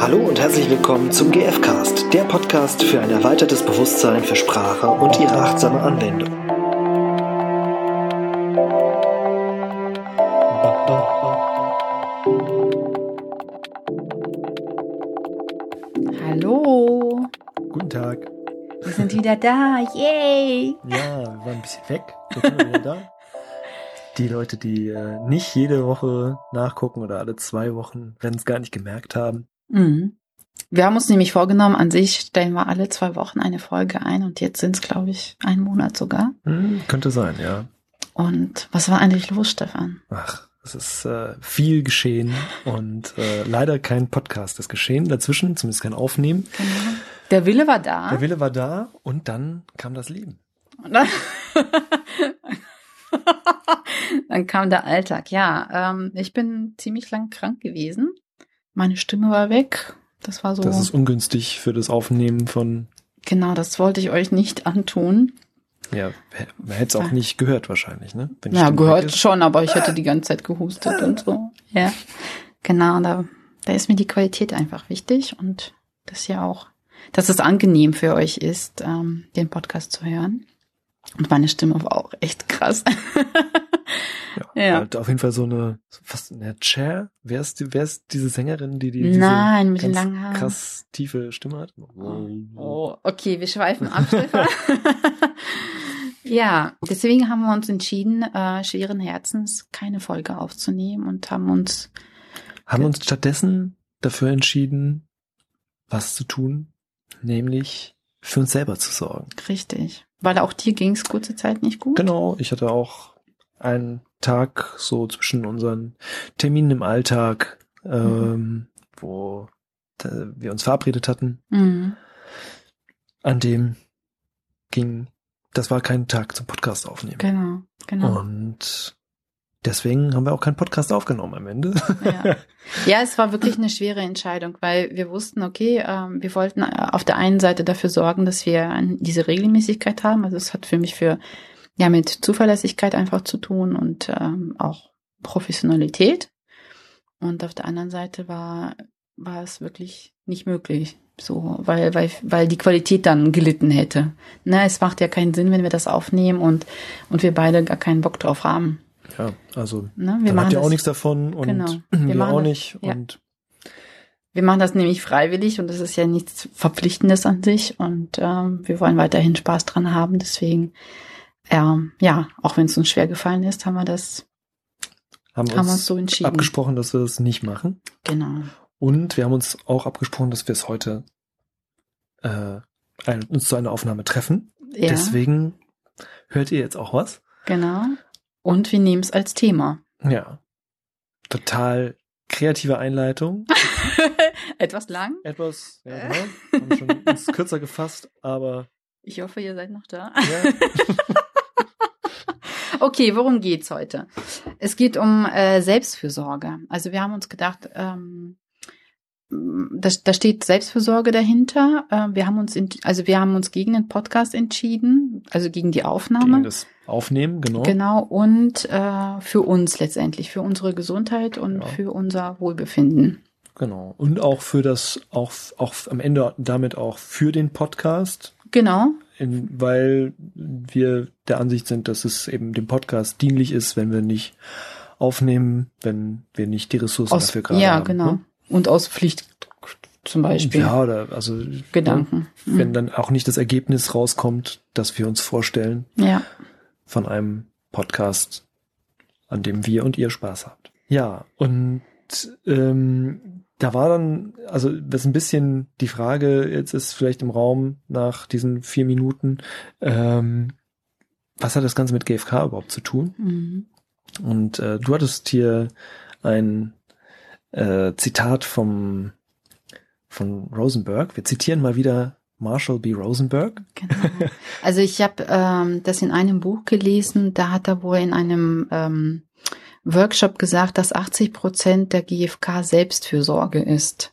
Hallo und herzlich willkommen zum GFcast, der Podcast für ein erweitertes Bewusstsein für Sprache und ihre achtsame Anwendung. Hallo, Guten Tag. wir sind wieder da. Yay! Ja, wir waren ein bisschen weg. Jetzt sind wir wieder da. Die Leute, die äh, nicht jede Woche nachgucken oder alle zwei Wochen, werden es gar nicht gemerkt haben. Mhm. Wir haben uns nämlich vorgenommen, an sich stellen wir alle zwei Wochen eine Folge ein und jetzt sind es, glaube ich, ein Monat sogar. Hm, könnte sein, ja. Und was war eigentlich los, Stefan? Ach, es ist äh, viel geschehen und äh, leider kein Podcast ist geschehen dazwischen, zumindest kein Aufnehmen. Genau. Der Wille war da. Der Wille war da und dann kam das Leben. Und dann, dann kam der Alltag. Ja, ähm, ich bin ziemlich lang krank gewesen. Meine Stimme war weg. Das war so. Das ist ungünstig für das Aufnehmen von, genau, das wollte ich euch nicht antun. ja, man hätte es auch nicht gehört wahrscheinlich, ne? Wenn Ja, Stimme gehört schon, aber ich hätte die ganze Zeit gehustet und so. Ja, genau, da, da ist mir die Qualität einfach wichtig und das ja auch, dass es angenehm für euch ist, ähm, den Podcast zu hören. Und meine Stimme war auch echt krass. Ja, Ja. Halt auf jeden Fall so eine, was, eine Chair? Wer ist, die, wer ist diese Sängerin, die, die diese Nein, mit den langen Haaren. krass tiefe Stimme hat? Oh, okay, wir schweifen ab, Stefan. ja, deswegen haben wir uns entschieden, äh, schweren Herzens keine Folge aufzunehmen und haben uns Haben uns stattdessen dafür entschieden, was zu tun, nämlich für uns selber zu sorgen. richtig, weil auch dir ging es kurze Zeit nicht gut. Genau, ich hatte auch einen Tag so zwischen unseren Terminen im Alltag, ähm, wo äh, wir uns verabredet hatten, Mhm. an dem ging, das war kein Tag zum Podcast aufnehmen. Genau, genau. Und deswegen haben wir auch keinen Podcast aufgenommen am Ende. Ja. ja, es war wirklich eine schwere Entscheidung, weil wir wussten, okay, ähm, wir wollten äh, auf der einen Seite dafür sorgen, dass wir diese Regelmäßigkeit haben. Also es hat für mich für ja mit Zuverlässigkeit einfach zu tun und ähm, auch Professionalität. Und auf der anderen Seite war war es wirklich nicht möglich, so, weil weil weil die Qualität dann gelitten hätte. Ne, es macht ja keinen Sinn, wenn wir das aufnehmen und und wir beide gar keinen Bock drauf haben. Ja, also Ne, wir machen ihr auch das- nichts davon und Genau. Wir wir, machen auch das- nicht. ja. Und Wir machen das nämlich freiwillig und das ist ja nichts Verpflichtendes an sich und ähm, wir wollen weiterhin Spaß dran haben. Deswegen, ähm, ja, auch wenn es uns schwer gefallen ist, haben wir das, haben, haben wir uns uns so entschieden. abgesprochen, dass wir das nicht machen. Genau. Und wir haben uns auch abgesprochen, dass wir es heute äh, ein, uns zu einer Aufnahme treffen. Ja, Deswegen hört ihr jetzt auch was. genau. Und wir nehmen es als Thema. Ja. Total kreative Einleitung. Etwas lang. Etwas, ja, genau. Haben schon uns kürzer gefasst, aber Ich hoffe, ihr seid noch da. ja, Okay, worum geht's heute? Es geht um äh, Selbstfürsorge. Also wir haben uns gedacht, ähm, da, da steht Selbstfürsorge dahinter. Äh, wir haben uns, in, also wir haben uns gegen den Podcast entschieden, also gegen die Aufnahme. gegen das Aufnehmen, genau. Genau, und äh, für uns letztendlich, für unsere Gesundheit und Ja. für unser Wohlbefinden. Genau. Und auch für das, auch, auch am Ende damit auch für den Podcast, Genau, in, weil wir der Ansicht sind, dass es eben dem Podcast dienlich ist, wenn wir nicht aufnehmen, wenn wir nicht die Ressourcen aus, dafür gerade ja, haben. genau. ne? Und aus Pflicht zum Beispiel. Ja, oder also Gedanken. ne, wenn dann auch nicht das Ergebnis rauskommt, das wir uns vorstellen Ja, von einem Podcast, an dem wir und ihr Spaß habt. Ja, und ähm, da war dann, also das ist ein bisschen die Frage, jetzt ist vielleicht im Raum nach diesen vier Minuten, ähm, was hat das Ganze mit GFK überhaupt zu tun? mhm. Und äh, du hattest hier ein äh, Zitat vom von Rosenberg. Wir zitieren mal wieder Marshall B. Rosenberg. Genau. Also ich habe ähm, das in einem Buch gelesen, da hat er wohl in einem ähm, Workshop gesagt, dass 80 Prozent der GfK Selbstfürsorge ist.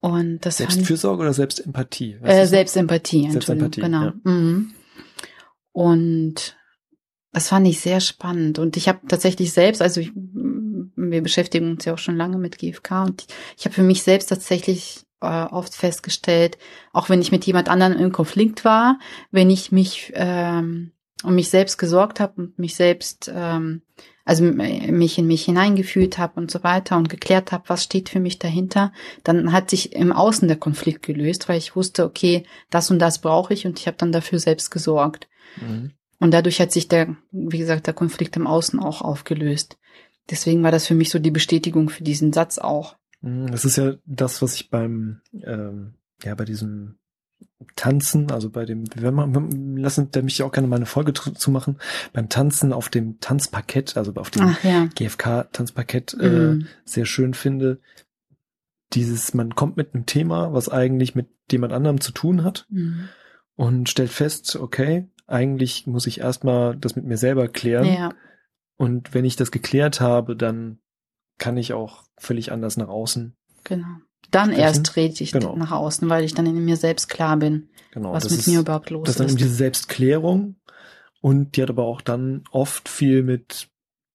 Und das ich- Selbstfürsorge oder Selbstempathie? Äh, Selbstempathie, Selbstempathie, genau. ja. Mhm. Und das fand ich sehr spannend. Und ich habe tatsächlich selbst, also ich, wir beschäftigen uns ja auch schon lange mit GFK und ich habe für mich selbst tatsächlich äh, oft festgestellt, auch wenn ich mit jemand anderem im Konflikt war, wenn ich mich ähm, um mich selbst gesorgt habe und mich selbst, ähm, also mich in mich hineingefühlt habe und so weiter und geklärt habe, was steht für mich dahinter, dann hat sich im Außen der Konflikt gelöst, weil ich wusste, okay, das und das brauche ich und ich habe dann dafür selbst gesorgt. Mhm. Und dadurch hat sich der, wie gesagt, der Konflikt im Außen auch aufgelöst. Deswegen war das für mich so die Bestätigung für diesen Satz auch. Mhm, das ist ja das, was ich beim, ähm, ja, bei diesem Tanzen, also bei dem, wir machen, lassen da mich auch gerne mal eine Folge zu machen, beim Tanzen auf dem Tanzparkett, also auf dem ja. GFK-Tanzparkett, äh, mhm. äh, sehr schön finde. Dieses, man kommt mit einem Thema, was eigentlich mit jemand anderem zu tun hat mhm. und stellt fest, okay, eigentlich muss ich erstmal das mit mir selber klären. Ja. Und wenn ich das geklärt habe, dann kann ich auch völlig anders nach außen. Genau. Dann sprechen. erst trete ich genau. nach außen, weil ich dann in mir selbst klar bin, genau, was mit ist, mir überhaupt los ist. Das ist dann eben diese Selbstklärung und die hat aber auch dann oft viel mit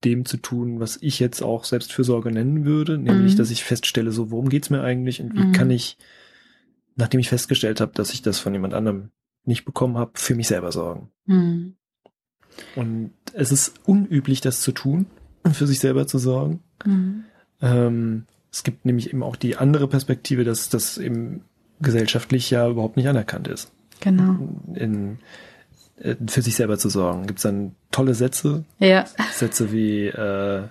dem zu tun, was ich jetzt auch Selbstfürsorge nennen würde, nämlich, mhm. dass ich feststelle, so, worum geht's mir eigentlich und wie mhm. kann ich, nachdem ich festgestellt habe, dass ich das von jemand anderem nicht bekommen habe, für mich selber sorgen. Mhm. Und es ist unüblich, das zu tun, für sich selber zu sorgen. Mhm. Ähm, es gibt nämlich eben auch die andere Perspektive, dass das eben gesellschaftlich ja überhaupt nicht anerkannt ist. Genau. In, in, für sich selber zu sorgen. Gibt es dann tolle Sätze? Ja. Sätze wie äh, äh,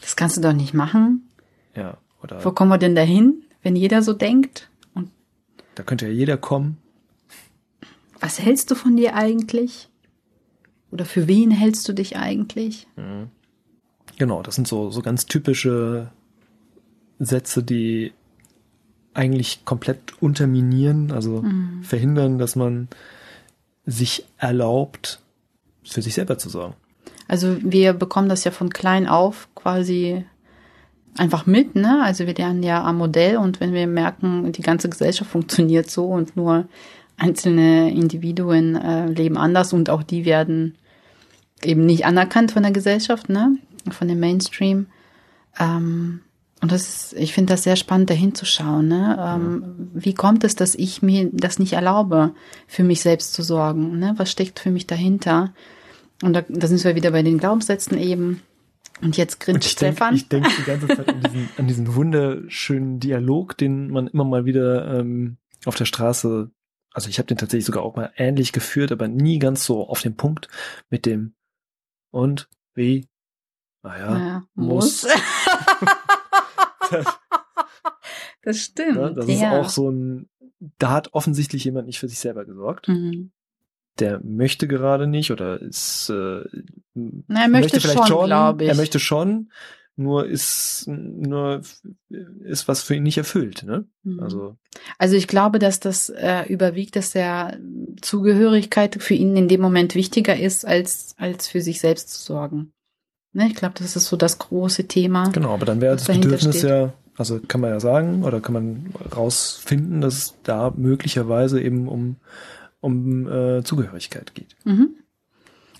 Das kannst du doch nicht machen. Ja. Oder Wo kommen wir denn dahin, wenn jeder so denkt? Und da könnte ja jeder kommen. Was hältst du von dir eigentlich? Oder für wen hältst du dich eigentlich? Mhm. Genau, das sind so, so ganz typische Sätze, die eigentlich komplett unterminieren, also mhm. verhindern, dass man sich erlaubt, für sich selber zu sorgen. Also wir bekommen das ja von klein auf quasi einfach mit, ne? Also wir lernen ja am Modell und wenn wir merken, die ganze Gesellschaft funktioniert so und nur einzelne Individuen äh, leben anders und auch die werden eben nicht anerkannt von der Gesellschaft, ne? Von dem Mainstream. Ähm, und das ist, ich finde das sehr spannend, da hinzuschauen. Ne? Ähm, Wie kommt es, dass ich mir das nicht erlaube, für mich selbst zu sorgen? Ne? Was steckt für mich dahinter? Und da, da sind wir wieder bei den Glaubenssätzen eben. Und jetzt grinst ich Stefan. Ich denke die ganze Zeit an diesen, an diesen wunderschönen Dialog, den man immer mal wieder ähm, auf der Straße, also ich habe den tatsächlich sogar auch mal ähnlich geführt, aber nie ganz so auf den Punkt mit dem und wie, naja, naja muss. muss. das stimmt. Ja, das ja. ist auch so ein, da hat offensichtlich jemand nicht für sich selber gesorgt. Mhm. Der möchte gerade nicht oder ist, äh, Na, er möchte, möchte vielleicht schon, glaube ich. Er möchte schon, nur ist nur ist was für ihn nicht erfüllt, ne? Mhm. Also also ich glaube, dass das äh, überwiegt, dass der Zugehörigkeit für ihn in dem Moment wichtiger ist als als für sich selbst zu sorgen. Ne, ich glaube, das ist so das große Thema. Genau, aber dann wäre das Bedürfnis steht. ja, also kann man ja sagen, oder kann man rausfinden, dass es da möglicherweise eben um, um äh, Zugehörigkeit geht. Mhm.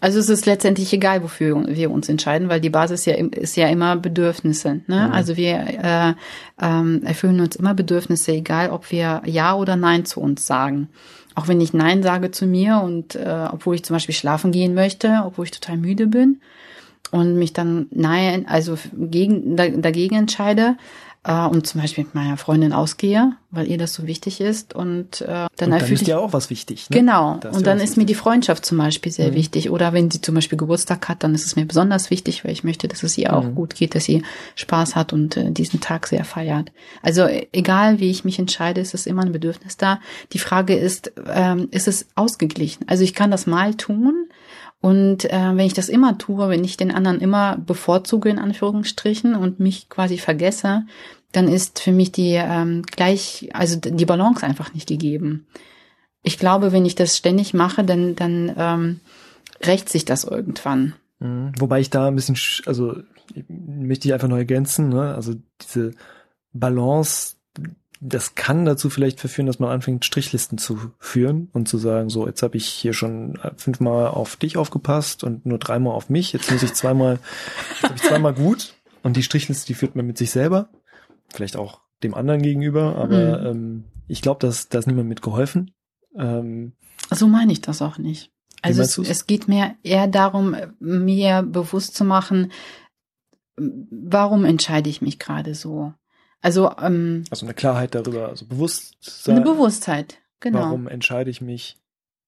Also es ist letztendlich egal, wofür wir uns entscheiden, weil die Basis ja ist ja immer Bedürfnisse. Ne? Mhm. Also wir äh, ähm, erfüllen uns immer Bedürfnisse, egal ob wir Ja oder Nein zu uns sagen. Auch wenn ich Nein sage zu mir und äh, obwohl ich zum Beispiel schlafen gehen möchte, obwohl ich total müde bin, und mich dann nahe, also gegen, dagegen entscheide äh, und zum Beispiel mit meiner Freundin ausgehe, weil ihr das so wichtig ist und äh, dann, und dann ist ja auch was wichtig. Ne? Genau. Und dann ist wichtig. mir die Freundschaft zum Beispiel sehr mhm. wichtig. Oder wenn sie zum Beispiel Geburtstag hat, dann ist es mir besonders wichtig, weil ich möchte, dass es ihr auch mhm. gut geht, dass sie Spaß hat und äh, diesen Tag sehr feiert. Also egal, wie ich mich entscheide, ist es immer ein Bedürfnis da. Die Frage ist, ähm, ist es ausgeglichen? Also ich kann das mal tun, und äh, wenn ich das immer tue, wenn ich den anderen immer bevorzuge in Anführungsstrichen und mich quasi vergesse, dann ist für mich die ähm, gleich, also die Balance einfach nicht gegeben. Ich glaube, wenn ich das ständig mache, dann dann ähm, rächt sich das irgendwann. Mhm. Wobei ich da ein bisschen, also möchte ich einfach noch ergänzen, ne? also diese Balance das kann dazu vielleicht verführen, dass man anfängt, Strichlisten zu führen und zu sagen, so, jetzt habe ich hier schon fünfmal auf dich aufgepasst und nur dreimal auf mich, jetzt muss ich zweimal, jetzt habe ich zweimal gut. Und die Strichliste, die führt man mit sich selber. Vielleicht auch dem anderen gegenüber, aber Mhm. ähm, ich glaube, dass da ist niemand mit geholfen. Ähm, So meine ich das auch nicht. Also es, es geht mir eher darum, mir bewusst zu machen, warum entscheide ich mich gerade so? Also ähm, also eine Klarheit darüber, also Bewusstsein. eine Bewusstheit, genau. Warum entscheide ich mich?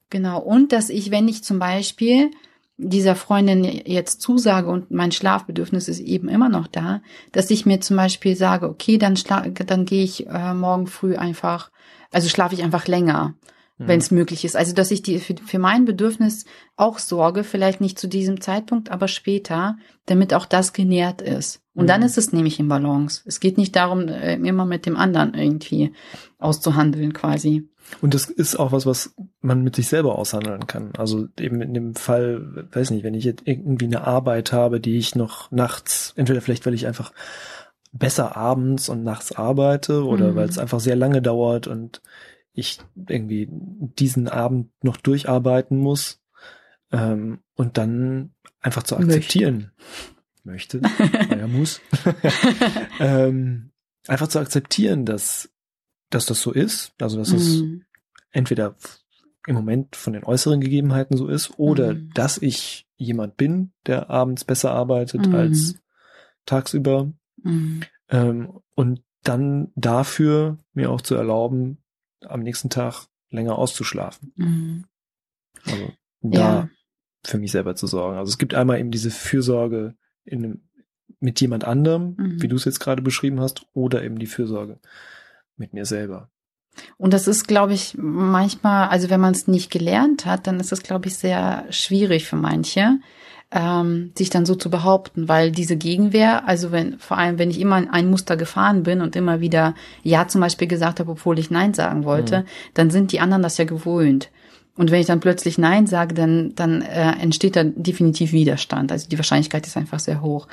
Genau. Und dass ich, wenn ich zum Beispiel dieser Freundin jetzt zusage und mein Schlafbedürfnis ist eben immer noch da, dass ich mir zum Beispiel sage, okay, dann, schla dann gehe ich äh, morgen früh einfach, also schlafe ich einfach länger, Mhm. wenn es möglich ist. Also dass ich die für, für mein Bedürfnis auch sorge, vielleicht nicht zu diesem Zeitpunkt, aber später, damit auch das genährt ist. Und dann Mhm. ist es nämlich im Balance. Es geht nicht darum, äh, immer mit dem anderen irgendwie auszuhandeln quasi. Und das ist auch was, was man mit sich selber aushandeln kann. Also eben in dem Fall, weiß nicht, wenn ich jetzt irgendwie eine Arbeit habe, die ich noch nachts, entweder vielleicht, weil ich einfach besser abends und nachts arbeite oder Mhm. weil es einfach sehr lange dauert und ich irgendwie diesen Abend noch durcharbeiten muss ähm, und dann einfach zu Möchte. akzeptieren möchte, naja, muss, ähm, einfach zu akzeptieren, dass, dass das so ist, also dass es Mhm. entweder im Moment von den äußeren Gegebenheiten so ist oder Mhm. dass ich jemand bin, der abends besser arbeitet Mhm. als tagsüber Mhm. ähm, und dann dafür mir auch zu erlauben, am nächsten Tag länger auszuschlafen. Mhm. Also da Ja. für mich selber zu sorgen. Also es gibt einmal eben diese Fürsorge in einem, mit jemand anderem, Mhm. wie du es jetzt gerade beschrieben hast, oder eben die Fürsorge mit mir selber. Und das ist, glaube ich, manchmal, also wenn man es nicht gelernt hat, dann ist es, glaube ich, sehr schwierig für manche, ähm, sich dann so zu behaupten, weil diese Gegenwehr, also wenn, vor allem wenn ich immer in ein Muster gefahren bin und immer wieder Ja zum Beispiel gesagt habe, obwohl ich Nein sagen wollte, Mhm. dann sind die anderen das ja gewohnt. Und wenn ich dann plötzlich Nein sage, dann, dann äh, entsteht da definitiv Widerstand. Also die Wahrscheinlichkeit ist einfach sehr hoch.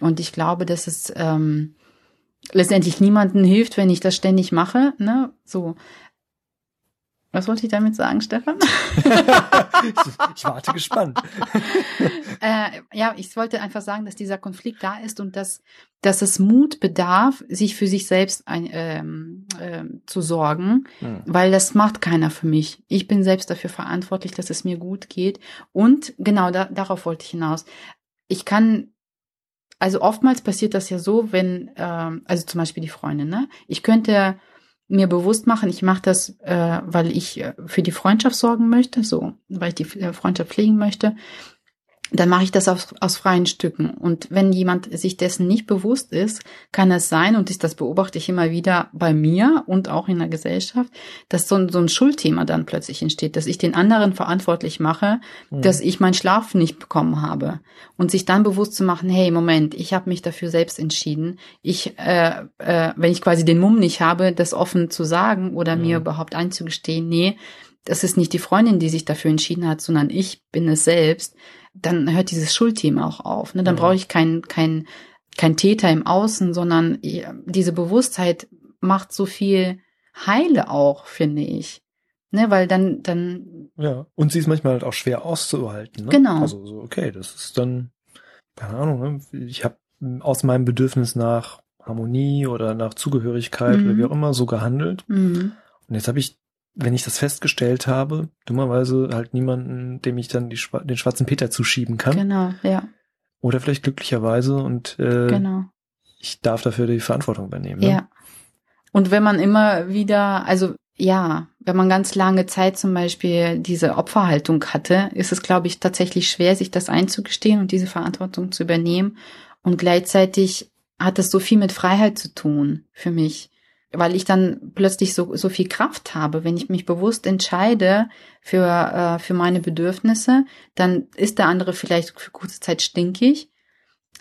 Und ich glaube, dass es ähm, letztendlich niemanden hilft, wenn ich das ständig mache. Ne? So. Was wollte ich damit sagen, Stefan? ich, warte gespannt. äh, ja, ich wollte einfach sagen, dass dieser Konflikt da ist und dass, dass es Mut bedarf, sich für sich selbst ein, ähm, ähm, zu sorgen, Hm. weil das macht keiner für mich. Ich bin selbst dafür verantwortlich, dass es mir gut geht. Und genau da, darauf wollte ich hinaus. Ich kann, also oftmals passiert das ja so, wenn, ähm, also zum Beispiel die Freundin, ne? Ich könnte mir bewusst machen, ich mache das, äh, weil ich äh, für die Freundschaft sorgen möchte, so, weil ich die äh, Freundschaft pflegen möchte dann mache ich das aus, aus freien Stücken. Und wenn jemand sich dessen nicht bewusst ist, kann es sein, und ich, das beobachte ich immer wieder bei mir und auch in der Gesellschaft, dass so ein, so ein Schuldthema dann plötzlich entsteht, dass ich den anderen verantwortlich mache, Mhm. dass ich meinen Schlaf nicht bekommen habe. Und sich dann bewusst zu machen, hey, Moment, ich habe mich dafür selbst entschieden. Ich, äh, äh, wenn ich quasi den Mumm nicht habe, das offen zu sagen oder Mhm. mir überhaupt einzugestehen, nee, das ist nicht die Freundin, die sich dafür entschieden hat, sondern ich bin es selbst, dann hört dieses Schuldthema auch auf. Ne? Dann brauche ich kein, kein, kein Täter im Außen, sondern diese Bewusstheit macht so viel Heile auch, finde ich. Ne, weil dann, dann, Ja, und sie ist manchmal halt auch schwer auszuhalten. Ne? Genau. Also so, okay, das ist dann, keine Ahnung, ne? ich habe aus meinem Bedürfnis nach Harmonie oder nach Zugehörigkeit Mhm. oder wie auch immer so gehandelt. mh, Und jetzt habe ich, wenn ich das festgestellt habe, dummerweise halt niemanden, dem ich dann die, Schwa- den schwarzen Peter zuschieben kann. genau, ja, Oder vielleicht glücklicherweise und äh, genau. ich darf dafür die Verantwortung übernehmen. Ne? Ja. Und wenn man immer wieder, also ja, wenn man ganz lange Zeit zum Beispiel diese Opferhaltung hatte, ist es, glaube ich, tatsächlich schwer, sich das einzugestehen und diese Verantwortung zu übernehmen. Und gleichzeitig hat es so viel mit Freiheit zu tun für mich, weil ich dann plötzlich so, so viel Kraft habe. Wenn ich mich bewusst entscheide für, äh, für meine Bedürfnisse, dann ist der andere vielleicht für kurze Zeit stinkig.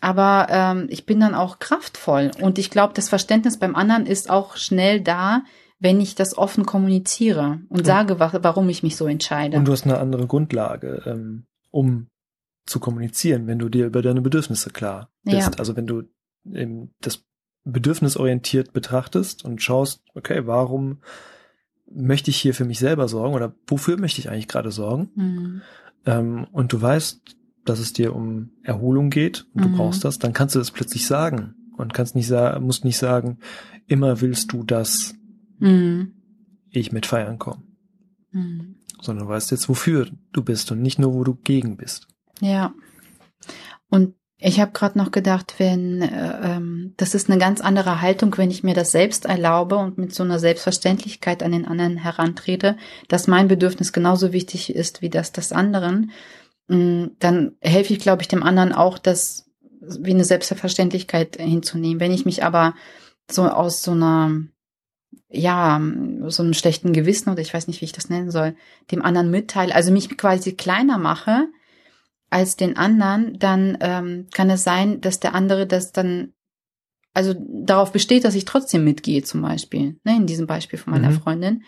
Aber ähm, ich bin dann auch kraftvoll. Und ich glaube, das Verständnis beim anderen ist auch schnell da, wenn ich das offen kommuniziere und Und- sage, wa warum ich mich so entscheide. Und du hast eine andere Grundlage, ähm, um zu kommunizieren, wenn du dir über deine Bedürfnisse klar bist. Ja. Also wenn du ähm, das bedürfnisorientiert betrachtest und schaust, okay, warum möchte ich hier für mich selber sorgen oder wofür möchte ich eigentlich gerade sorgen? Mhm. Ähm, und du weißt, dass es dir um Erholung geht und du Mhm. brauchst das, dann kannst du das plötzlich sagen. und kannst nicht sagen, musst nicht sagen, immer willst du, dass Mhm. ich mit feiern komme, Mhm. sondern du weißt jetzt, wofür du bist und nicht nur, wo du gegen bist. Ja. Und ich habe gerade noch gedacht, wenn äh, ähm, das ist eine ganz andere Haltung, wenn ich mir das selbst erlaube und mit so einer Selbstverständlichkeit an den anderen herantrete, dass mein Bedürfnis genauso wichtig ist wie das des anderen, mh, dann helfe ich, glaube ich, dem anderen auch, das wie eine Selbstverständlichkeit hinzunehmen. Wenn ich mich aber so aus so einer ja, so einem schlechten Gewissen oder ich weiß nicht, wie ich das nennen soll, dem anderen mitteile, also mich quasi kleiner mache als den anderen, dann ähm, kann es sein, dass der andere das dann, also darauf besteht, dass ich trotzdem mitgehe zum Beispiel, ne, in diesem Beispiel von meiner Mhm. Freundin.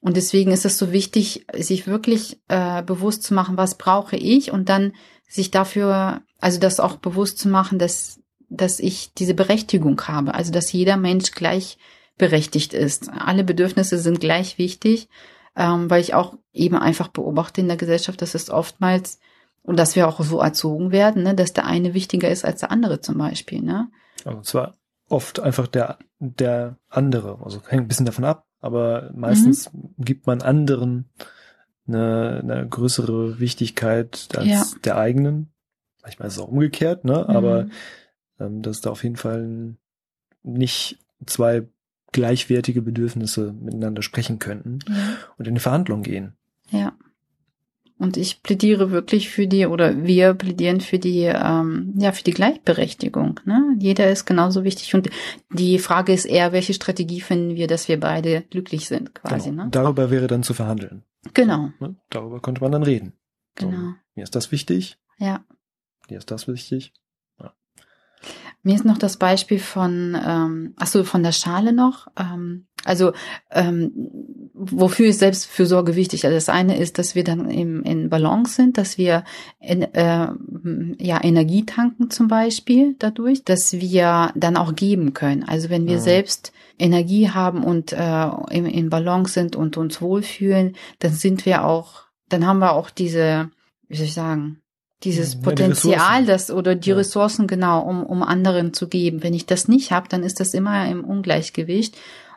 Und deswegen ist es so wichtig, sich wirklich äh, bewusst zu machen, was brauche ich und dann sich dafür, also das auch bewusst zu machen, dass, dass ich diese Berechtigung habe, also dass jeder Mensch gleich berechtigt ist. Alle Bedürfnisse sind gleich wichtig, ähm, weil ich auch eben einfach beobachte in der Gesellschaft, dass es oftmals und dass wir auch so erzogen werden, ne, dass der eine wichtiger ist als der andere zum Beispiel. Ne? Also zwar oft einfach der, der andere, also hängt ein bisschen davon ab, aber meistens gibt man anderen eine, eine größere Wichtigkeit als Ja. der eigenen. Manchmal ist es auch umgekehrt, ne? Aber Mhm. ähm, dass da auf jeden Fall nicht zwei gleichwertige Bedürfnisse miteinander sprechen könnten Ja. und in eine Verhandlung gehen. Ja. Und ich plädiere wirklich für die, oder wir plädieren für die, ähm, ja, für die Gleichberechtigung. Ne? Jeder ist genauso wichtig. Und die Frage ist eher, welche Strategie finden wir, dass wir beide glücklich sind, quasi. genau. Ne? Darüber wäre dann zu verhandeln. Genau, Ne? Darüber könnte man dann reden. So, genau. mir ist das wichtig, Ja. mir ist das wichtig. Mir ist noch das Beispiel von, ähm, ach so, von der Schale noch. Ähm, also ähm, wofür ist Selbstfürsorge wichtig? Also das eine ist, dass wir dann im, in Balance sind, dass wir in, äh, ja Energie tanken zum Beispiel dadurch, dass wir dann auch geben können. Also wenn wir Mhm. selbst Energie haben und äh, in, in Balance sind und uns wohlfühlen, dann sind wir auch, dann haben wir auch diese, wie soll ich sagen, dieses Ja, die Potenzial, Ressourcen. das oder die Ja. Ressourcen genau, um, um anderen zu geben. Wenn ich das nicht habe, dann ist das immer im Ungleichgewicht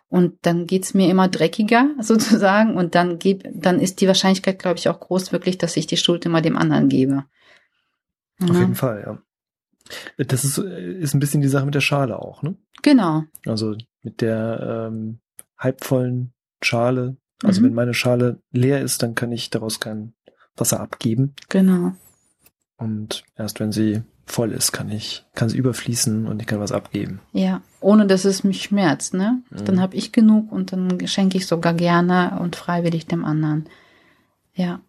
und dann geht's mir immer dreckiger sozusagen und dann geb, dann ist die Wahrscheinlichkeit, glaube ich, auch groß wirklich, dass ich die Schuld immer dem anderen gebe. Auf Ja. jeden Fall, ja. Das ist, ist ein bisschen die Sache mit der Schale auch, ne? Genau. Also mit der ähm, halbvollen Schale. Also Mhm. wenn meine Schale leer ist, dann kann ich daraus kein Wasser abgeben. Genau. Und erst wenn sie voll ist, kann ich, kann sie überfließen und ich kann was abgeben. Ja, ohne dass es mich schmerzt, ne? Mhm. Dann habe ich genug und dann schenke ich sogar gerne und freiwillig dem anderen. Ja.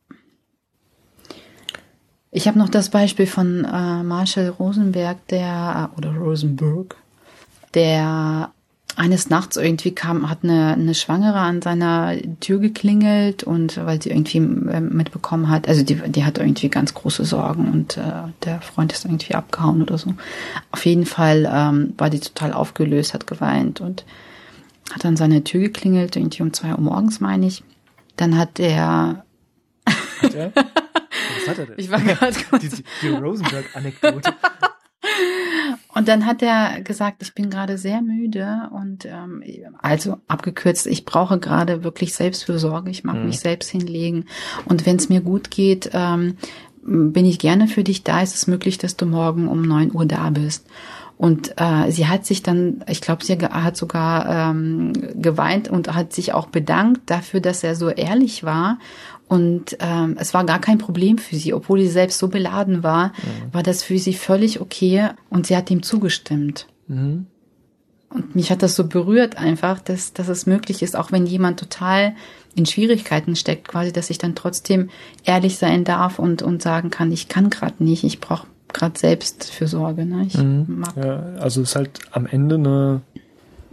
Ich habe noch das Beispiel von äh, Marshall Rosenberg, der oder Rosenberg, der eines Nachts irgendwie kam, hat eine, eine Schwangere an seiner Tür geklingelt und weil sie irgendwie ähm, mitbekommen hat, also die, die hat irgendwie ganz große Sorgen und äh, der Freund ist irgendwie abgehauen oder so. Auf jeden Fall ähm, war die total aufgelöst, hat geweint und hat an seine Tür geklingelt, irgendwie um zwei Uhr morgens, meine ich. Dann hat der, Hat er? Was hat er denn? ich war gerade kurz die, die Rosenberg-Anekdote. Und dann hat er gesagt, ich bin gerade sehr müde und ähm, also abgekürzt, ich brauche gerade wirklich Selbstfürsorge, ich mag Mhm. mich selbst hinlegen und wenn es mir gut geht, ähm, bin ich gerne für dich da. Ist es möglich, dass du morgen um neun Uhr da bist? Und äh, sie hat sich dann, ich glaube, sie hat sogar ähm, geweint und hat sich auch bedankt dafür, dass er so ehrlich war. Und ähm, es war gar kein Problem für sie, obwohl sie selbst so beladen war, war das für sie völlig okay und sie hat ihm zugestimmt. Mhm. Und mich hat das so berührt einfach, dass, dass es möglich ist, auch wenn jemand total in Schwierigkeiten steckt, quasi, dass ich dann trotzdem ehrlich sein darf und, und sagen kann, ich kann gerade nicht, ich brauche gerade Selbstfürsorge. Ne? Ich Mhm. mag Ja, also es ist halt am Ende eine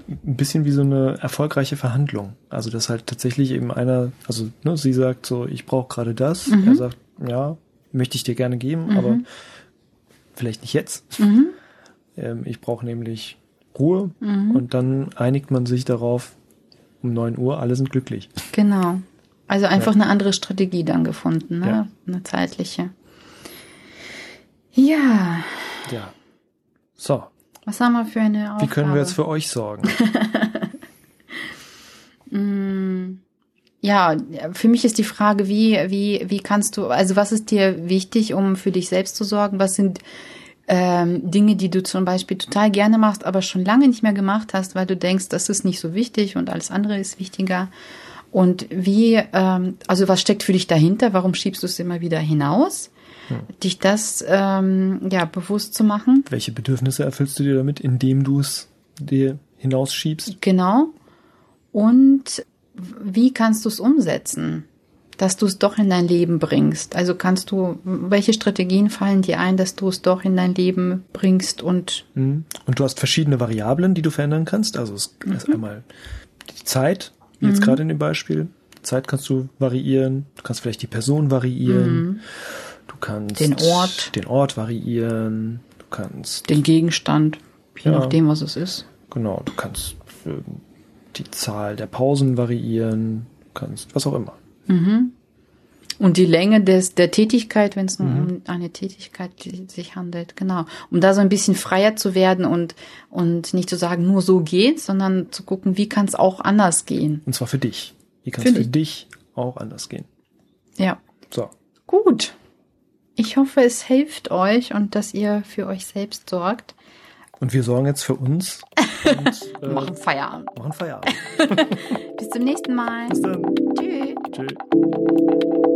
ein bisschen wie so eine erfolgreiche Verhandlung. Also dass halt tatsächlich eben einer, also ne, sie sagt so, ich brauche gerade das. Mhm. Er sagt, ja, möchte ich dir gerne geben, Mhm. aber vielleicht nicht jetzt. Mhm. Ähm, ich brauche nämlich Ruhe Mhm. und dann einigt man sich darauf um 9 Uhr, alle sind glücklich. Genau. Also einfach Ja. eine andere Strategie dann gefunden, ne? Ja. Eine zeitliche. Ja, Ja. So. Was haben wir für eine Aufgabe? Wie können wir jetzt für euch sorgen? Mm, ja, für mich ist die Frage, wie, wie, wie kannst du, also was ist dir wichtig, um für dich selbst zu sorgen? Was sind ähm, Dinge, die du zum Beispiel total gerne machst, aber schon lange nicht mehr gemacht hast, weil du denkst, das ist nicht so wichtig und alles andere ist wichtiger? Und wie, ähm, also was steckt für dich dahinter? Warum schiebst du es immer wieder hinaus? Hm. Dich das ähm, ja bewusst zu machen. Welche Bedürfnisse erfüllst du dir damit, indem du es dir hinausschiebst? Genau. Und wie kannst du es umsetzen, dass du es doch in dein Leben bringst? Also kannst du, welche Strategien fallen dir ein, dass du es doch in dein Leben bringst und hm. und du hast verschiedene Variablen, die du verändern kannst. Also es mhm. ist einmal die Zeit, wie jetzt mhm. gerade in dem Beispiel. Zeit kannst du variieren, du kannst vielleicht die Person variieren, mhm. Du kannst den Ort, den Ort variieren, du kannst den Gegenstand, je ja, nachdem, was es ist. Genau, du kannst äh, die Zahl der Pausen variieren, du kannst was auch immer. Mhm. Und die Länge des, der Tätigkeit, wenn es nur mhm. um eine Tätigkeit sich handelt, genau. Um da so ein bisschen freier zu werden und, und nicht zu sagen, nur so geht's, sondern zu gucken, wie kann es auch anders gehen. Und zwar für dich. Wie kann es für dich auch anders gehen? Ja. So. Gut. Ich hoffe, es hilft euch und dass ihr für euch selbst sorgt. Und wir sorgen jetzt für uns. Und, äh, machen Feierabend. Machen Feierabend. Bis zum nächsten Mal. Bis dann. Tschüss. Tschüss.